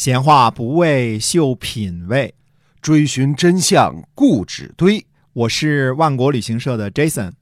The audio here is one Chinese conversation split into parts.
闲话不为秀品味，追寻真相固执堆。我是万国旅行社的 Jason，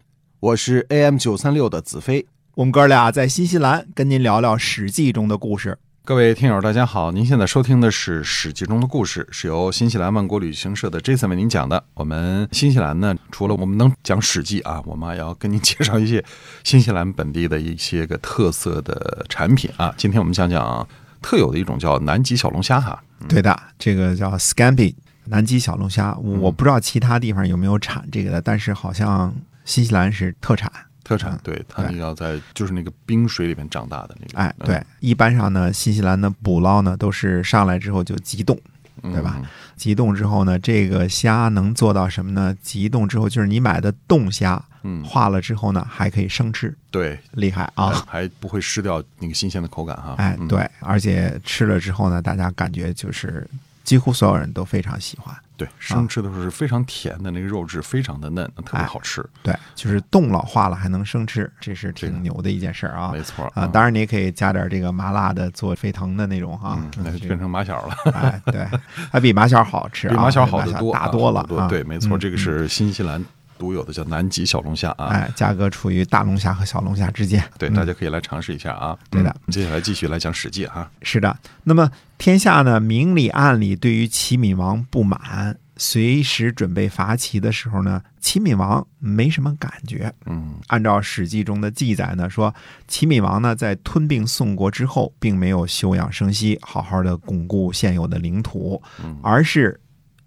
我是 AM 九三六的子飞。我们哥俩在新西兰跟您聊聊《史记》中的故事。各位听友，大家好！您现在收听的是《史记》中的故事，是由新西兰万国旅行社的 Jason 为您讲的。我们新西兰呢，除了我们能讲《史记》啊，我们还要跟您介绍一些新西兰本地的一些个特色的产品啊。今天我们讲讲特有的一种叫南极小龙虾哈。对的，这个叫 Scampi 南极小龙虾，嗯我不知道其他地方有没有产这个的，但是好像新西兰是特产。特产，对，它对要在就是那个冰水里面长大的那个。哎，对，一般上呢，新西兰的捕捞呢都是上来之后就急冻，嗯，对吧？急冻之后呢，这个虾能做到什么呢？急冻之后就是你买的冻虾，嗯，化了之后呢还可以生吃，对厉害啊！还不会失掉那个新鲜的口感哈。嗯，哎对，而且吃了之后呢，大家感觉就是几乎所有人都非常喜欢。对，生吃的时候是非常甜的，那个肉质非常的嫩，特别哎好吃。对，就是冻了化了还能生吃，这是挺牛的一件事儿啊没错啊！当然你也可以加点这个麻辣的做沸腾的那种哈嗯，，那就变成马小了。哎对，还比麻小好吃啊，比马小好得多，大多了啊！对，没错，嗯这个是新西兰独有的叫南极小龙虾啊。哎，价格处于大龙虾和小龙虾之间。对，嗯大家可以来尝试一下啊。对的嗯接下来继续来讲《史记》哈。是的，那么天下呢，明里暗里对于齐闵王不满，随时准备伐齐的时候呢，齐闵王没什么感觉。嗯按照《史记》中的记载呢，说齐闵王呢在吞并宋国之后，并没有休养生息，好好的巩固现有的领土，嗯而是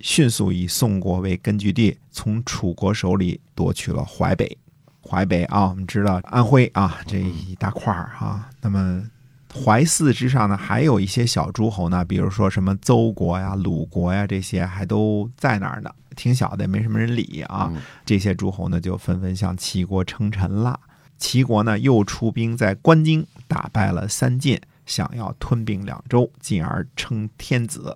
迅速以宋国为根据地，从楚国手里夺取了淮北。淮北啊，我们知道安徽啊这一大块儿啊，那么。淮泗之上呢，还有一些小诸侯呢，比如说什么邹国呀、鲁国呀，这些还都在那儿呢，挺小的，也没什么人理啊。嗯这些诸侯呢就纷纷向齐国称臣了。齐国呢又出兵在关津打败了三晋，想要吞并两州，进而称天子，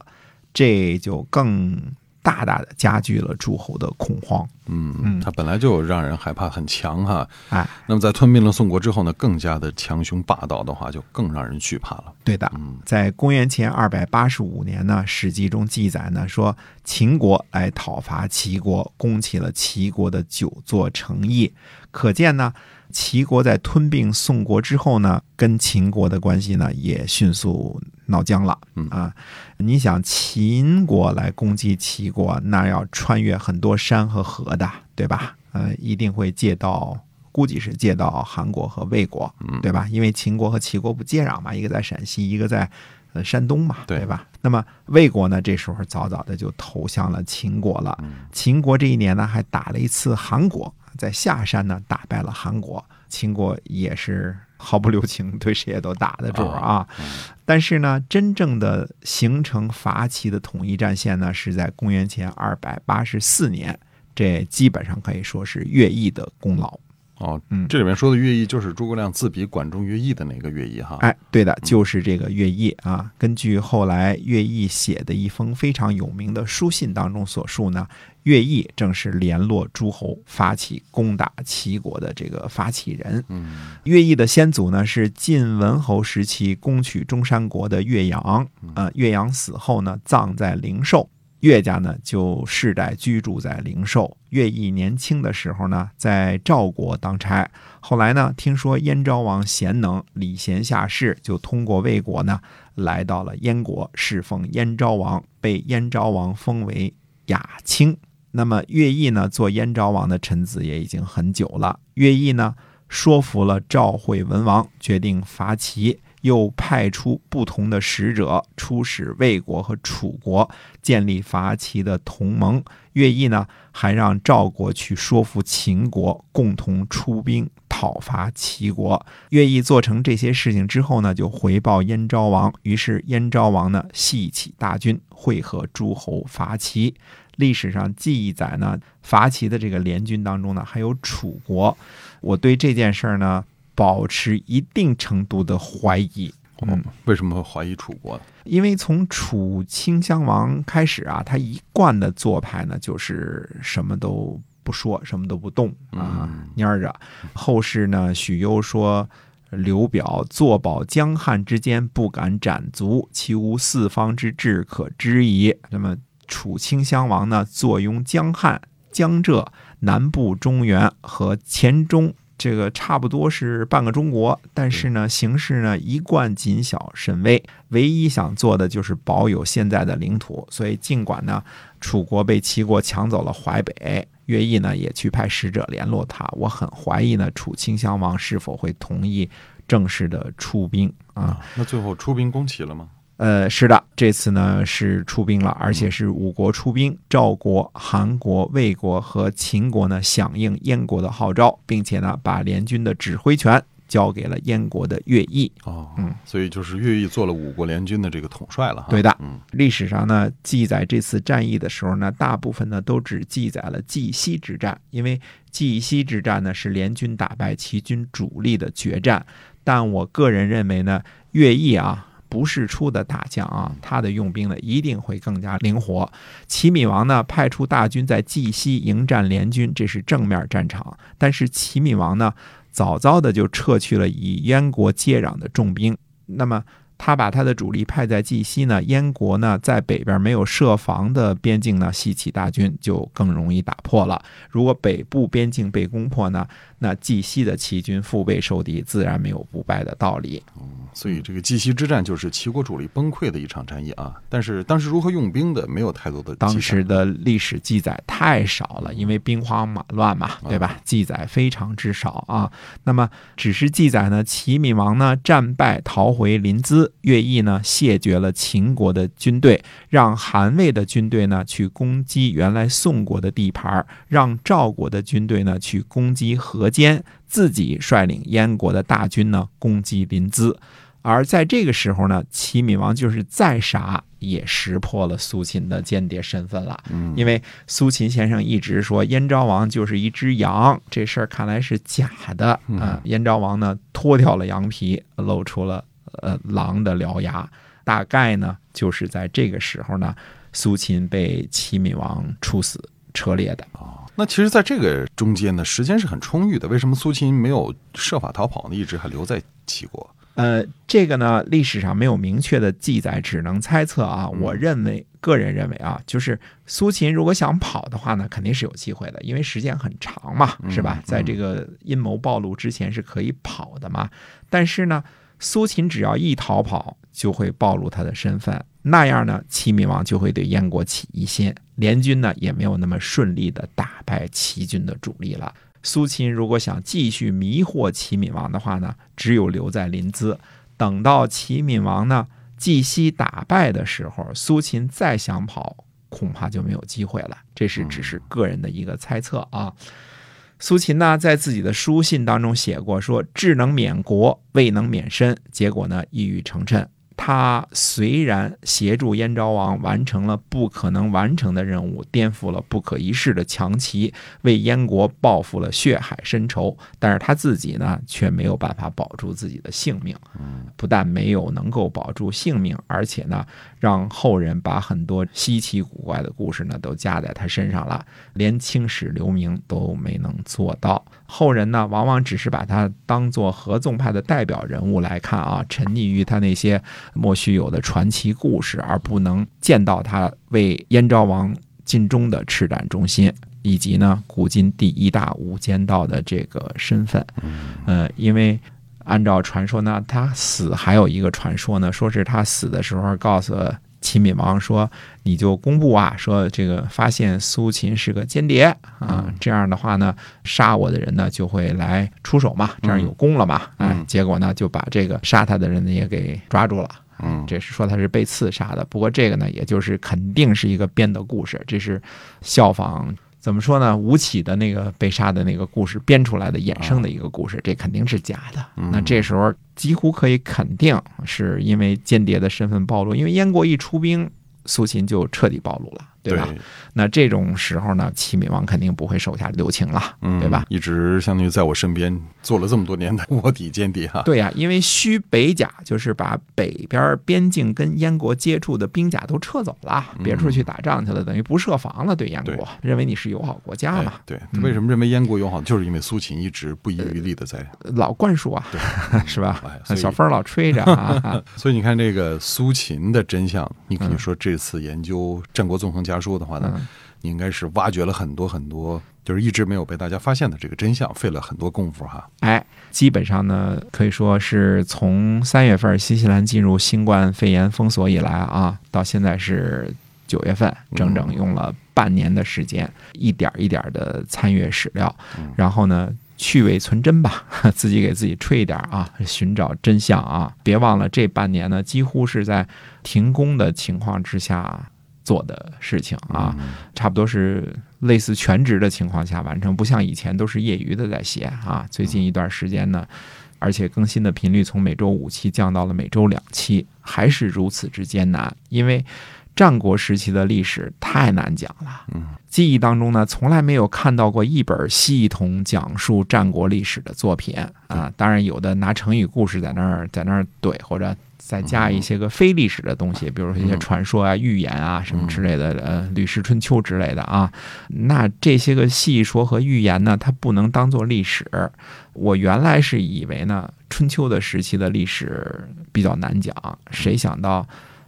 这就更大大的加剧了诸侯的恐慌。嗯嗯它本来就让人害怕，很强哈。哎，那么在吞并了宋国之后呢，更加的强凶霸道的话，就更让人惧怕了。对的，嗯在公元前二百八十五年呢，《史记》中记载呢说，秦国来讨伐齐国，攻起了齐国的九座城邑。可见呢，齐国在吞并宋国之后呢，跟秦国的关系呢也迅速闹僵了。嗯啊，你想秦国来攻击齐国，那要穿越很多山和河的，对吧？呃，一定会借到。估计是借到韩国和魏国，嗯对吧？因为秦国和齐国不接壤嘛，一个在陕西，一个在呃山东嘛，对对吧？那么魏国呢，这时候早早的就投向了秦国了。嗯秦国这一年呢，还打了一次韩国，在下山呢打败了韩国。秦国也是毫不留情，对谁也都打得住啊。嗯但是呢，真正的形成伐齐的统一战线呢，是在公元前二百八十四年，这基本上可以说是乐毅的功劳。哦，嗯这里面说的乐毅就是诸葛亮自比管仲乐毅的那个乐毅哈。哎，对的，就是这个乐毅啊。根据后来乐毅写的一封非常有名的书信当中所述呢，乐毅正是联络诸侯发起攻打齐国的这个发起人。嗯乐毅的先祖呢是晋文侯时期攻取中山国的岳阳，呃，岳阳死后呢葬在灵寿。岳家呢就世代居住在灵寿。乐毅年轻的时候呢，在赵国当差，后来呢，听说燕昭王贤能，礼贤下士，就通过魏国呢，来到了燕国，侍奉燕昭王，被燕昭王封为雅卿。那么乐毅呢，做燕昭王的臣子也已经很久了。乐毅呢，说服了赵惠文王，决定伐齐，又派出不同的使者出使魏国和楚国，建立伐齐的同盟。乐毅呢，还让赵国去说服秦国，共同出兵讨伐齐国。乐毅做成这些事情之后呢，就回报燕昭王，于是燕昭王呢，系起大军，会合诸侯伐齐。历史上记载呢，伐齐的这个联军当中呢，还有楚国。我对这件事儿呢，保持一定程度的怀疑。嗯，为什么会怀疑楚国呢？因为从楚顷襄王开始啊，他一贯的做派呢，就是什么都不说，什么都不动啊，嗯蔫着。后世呢，许攸说。刘表坐保江汉之间，不敢斩卒，其无四方之志可知矣。那么楚顷襄王呢，坐拥江汉、江浙南部、中原和黔中。这个差不多是半个中国，但是呢，形势呢一贯谨小慎微，唯一想做的就是保有现在的领土。所以，尽管呢，楚国被齐国抢走了淮北，乐毅呢也去派使者联络他。我很怀疑呢，楚顷襄王是否会同意正式的出兵啊？那最后出兵攻齐了吗？呃，是的，这次呢是出兵了，而且是五国出兵，赵国、韩国、魏国和秦国呢响应燕国的号召，并且呢把联军的指挥权交给了燕国的乐毅。哦，嗯，所以就是乐毅做了五国联军的这个统帅了哈。对的嗯，历史上呢记载这次战役的时候呢，大部分呢都只记载了绩溪之战，因为绩溪之战呢是联军打败齐军主力的决战。但我个人认为呢，乐毅啊。不是出的大将啊，他的用兵呢一定会更加灵活。齐闵王呢派出大军在绩溪迎战联军，这是正面战场。但是齐闵王呢早早的就撤去了以燕国接壤的重兵，那么。他把他的主力派在绩溪呢，燕国呢在北边没有设防的边境呢，西起大军就更容易打破了。如果北部边境被攻破呢，那绩溪的齐军腹背受敌，自然没有不败的道理。所以这个绩溪之战就是齐国主力崩溃的一场战役啊。但是当时如何用兵的，没有太多的当时的历史记载太少了，因为兵荒马乱嘛，对吧？记载非常之少啊。那么只是记载呢，齐闵王呢战败逃回临淄，乐毅呢谢绝了秦国的军队，让韩魏的军队呢去攻击原来宋国的地盘，让赵国的军队呢去攻击河间，自己率领燕国的大军呢攻击临淄。而在这个时候呢，齐闵王就是再傻也识破了苏秦的间谍身份了。嗯，因为苏秦先生一直说燕昭王就是一只羊，这事儿看来是假的啊、嗯燕昭王呢脱掉了羊皮，露出了呃狼的獠牙。大概呢就是在这个时候呢，苏秦被齐闵王处死车裂的。那其实，在这个中间呢，时间是很充裕的。为什么苏秦没有设法逃跑呢？一直还留在齐国？呃，这个呢，历史上没有明确的记载，只能猜测啊。嗯我认为，个人认为啊，就是苏秦如果想跑的话呢，肯定是有机会的，因为时间很长嘛，是吧嗯？在这个阴谋暴露之前是可以跑的嘛。但是呢，苏秦只要一逃跑，就会暴露他的身份，那样呢，齐闵王就会对燕国起疑心，联军呢也没有那么顺利的打败齐军的主力了。苏秦如果想继续迷惑齐闵王的话呢，只有留在临淄，等到齐闵王呢绩溪打败的时候，苏秦再想跑，恐怕就没有机会了。这是只是个人的一个猜测啊。苏秦呢，在自己的书信当中写过说：“智能免国，未能免身。”结果呢，一语成谶。他虽然协助燕昭王完成了不可能完成的任务，颠覆了不可一世的强齐，为燕国报复了血海深仇，但是他自己呢，却没有办法保住自己的性命。不但没有能够保住性命，而且呢，让后人把很多稀奇古怪的故事呢都加在他身上了，连青史留名都没能做到。后人呢，往往只是把他当做合纵派的代表人物来看啊，沉溺于他那些莫须有的传奇故事，而不能见到他为燕昭王尽忠的赤胆忠心。以及呢，古今第一大无间道的这个身份，呃，因为按照传说呢，他死还有一个传说呢，说是他死的时候告诉齐闵王说，你就公布啊，说这个发现苏秦是个间谍啊，这样的话呢，杀我的人呢就会来出手嘛，这样有功了嘛，哎嗯，结果呢就把这个杀他的人呢也给抓住了。嗯，这是说他是被刺杀的。不过这个呢，也就是肯定是一个编的故事，这是效仿怎么说呢？吴起的那个被杀的那个故事编出来的衍生的一个故事，这肯定是假的。那这时候几乎可以肯定是因为间谍的身份暴露，因为燕国一出兵，苏秦就彻底暴露了。对吧？那这种时候呢，齐闵王肯定不会手下留情了，嗯，对吧？一直相当于在我身边做了这么多年的卧底间谍哈。对呀、因为虚北甲就是把北边边境跟燕国接触的兵甲都撤走了，别处去打仗去了，等于不设防了，对燕国认为你是友好国家嘛哎，对，嗯为什么认为燕国友好？就是因为苏秦一直不遗余力的在，老灌输啊，对，是吧哎？小风儿老吹着啊，所以你看这个苏秦的真相，你可以嗯说这次研究《战国纵横家书》的话呢，嗯你应该是挖掘了很多很多，就是一直没有被大家发现的这个真相，费了很多功夫哈。哎，基本上呢，可以说是从三月份新西兰进入新冠肺炎封锁以来啊，到现在是九月份，整整用了半年的时间，一点一点的参阅史料嗯，然后呢。去伪存真吧，自己给自己吹一点啊，寻找真相啊！别忘了，这半年呢，几乎是在停工的情况之下做的事情啊。嗯差不多是类似全职的情况下完成，不像以前都是业余的在写啊。最近一段时间呢，而且更新的频率从每周五期降到了每周两期，还是如此之艰难，因为。战国时期的历史太难讲了，嗯，记忆当中呢，从来没有看到过一本系统讲述战国历史的作品啊。当然，有的拿成语故事在那儿在那儿怼，或者再加一些个非历史的东西，比如说一些传说啊、预言啊什么之类的，呃，《吕氏春秋》之类的啊。那这些个戏说和预言呢，它不能当做历史。我原来是以为呢，春秋的时期的历史比较难讲，谁想到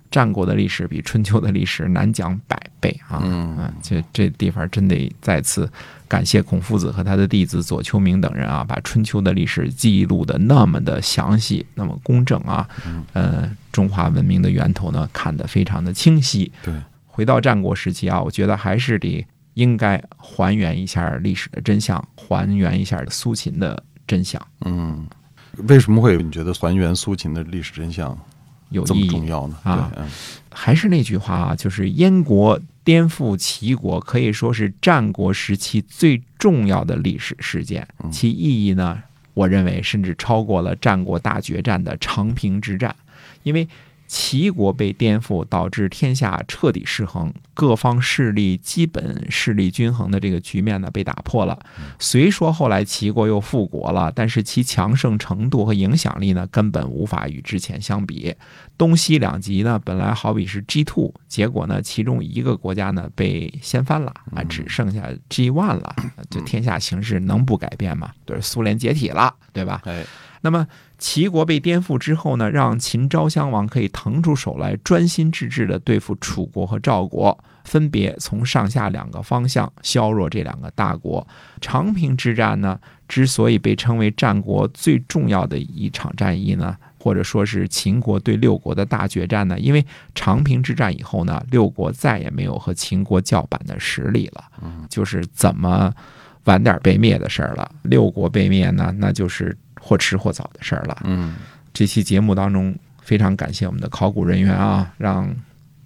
战国的历史比春秋的历史难讲百倍啊！嗯啊，这这地方真得再次感谢孔夫子和他的弟子左丘明等人啊，把春秋的历史记录的那么的详细，那么公正啊，呃，中华文明的源头呢看得非常的清晰。对，回到战国时期啊，我觉得还是得应该还原一下历史的真相，还原一下苏秦的真相，嗯，为什么会你觉得还原苏秦的历史真相有意义。重要呢？啊，嗯还是那句话啊，就是燕国颠覆齐国，可以说是战国时期最重要的历史事件。嗯其意义呢，我认为甚至超过了战国大决战的长平之战，因为。齐国被颠覆，导致天下彻底失衡，各方势力基本势力均衡的这个局面呢被打破了。虽说后来齐国又复国了，但是其强盛程度和影响力呢根本无法与之前相比。东西两极呢，本来好比是 G two，结果呢，其中一个国家呢被掀翻了啊，只剩下 G one 了。这天下形势能不改变吗？对，苏联解体了，对吧？哎，那么齐国被颠覆之后呢，让秦昭襄王可以腾出手来，专心致志地对付楚国和赵国，分别从上下两个方向削弱这两个大国。长平之战呢，之所以被称为战国最重要的一场战役呢，或者说是秦国对六国的大决战呢，因为长平之战以后呢，六国再也没有和秦国叫板的实力了，就是怎么晚点被灭的事儿了。六国被灭呢，那就是或迟或早的事儿了。嗯这期节目当中，非常感谢我们的考古人员啊，让《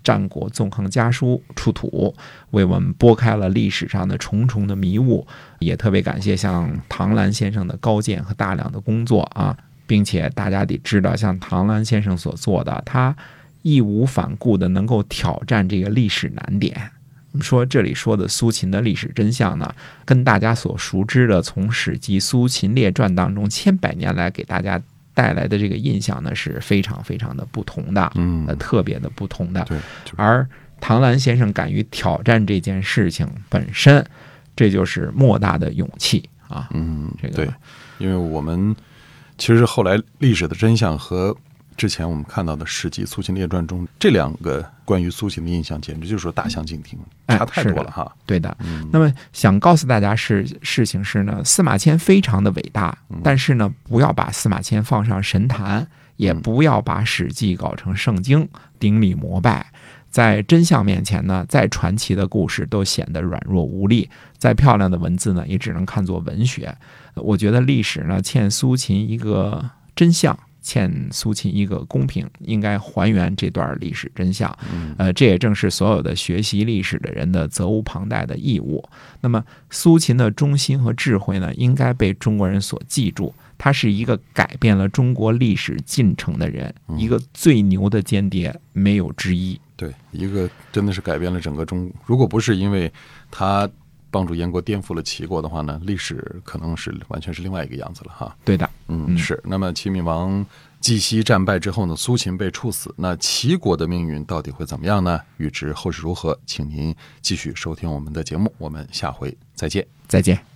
战国纵横家书》出土，为我们拨开了历史上的重重的迷雾。也特别感谢像唐兰先生的高见和大量的工作啊，并且大家得知道，像唐兰先生所做的，他义无反顾的能够挑战这个历史难点。我们说这里说的苏秦的历史真相呢，跟大家所熟知的从《史记·苏秦列传》当中千百年来给大家带来的这个印象呢，是非常非常的不同的，嗯呃，，特别的不同的。对，而唐兰先生敢于挑战这件事情本身，这就是莫大的勇气啊！嗯，这个对，因为我们其实后来历史的真相和之前我们看到的《史记·苏秦列传》中这两个关于苏秦的印象，简直就是说大相径庭，哎差太多了哈。对的。嗯那么想告诉大家是事情是呢，司马迁非常的伟大，但是呢，不要把司马迁放上神坛，也不要把《史记》搞成圣经，顶礼膜拜。在真相面前呢，再传奇的故事都显得软弱无力，再漂亮的文字呢，也只能看作文学。我觉得历史呢，欠苏秦一个真相，欠苏秦一个公平，应该还原这段历史真相。呃，这也正是所有的学习历史的人的责无旁贷的义务。那么，苏秦的忠心和智慧呢，应该被中国人所记住。他是一个改变了中国历史进程的人，一个最牛的间谍，没有之一。对，一个真的是改变了整个中。如果不是因为他帮助燕国颠覆了齐国的话呢，历史可能是完全是另外一个样子了哈。对的，嗯，嗯是。那么齐闵王季西战败之后呢，苏秦被处死，那齐国的命运到底会怎么样呢？预知后事如何，请您继续收听我们的节目，我们下回再见。再见。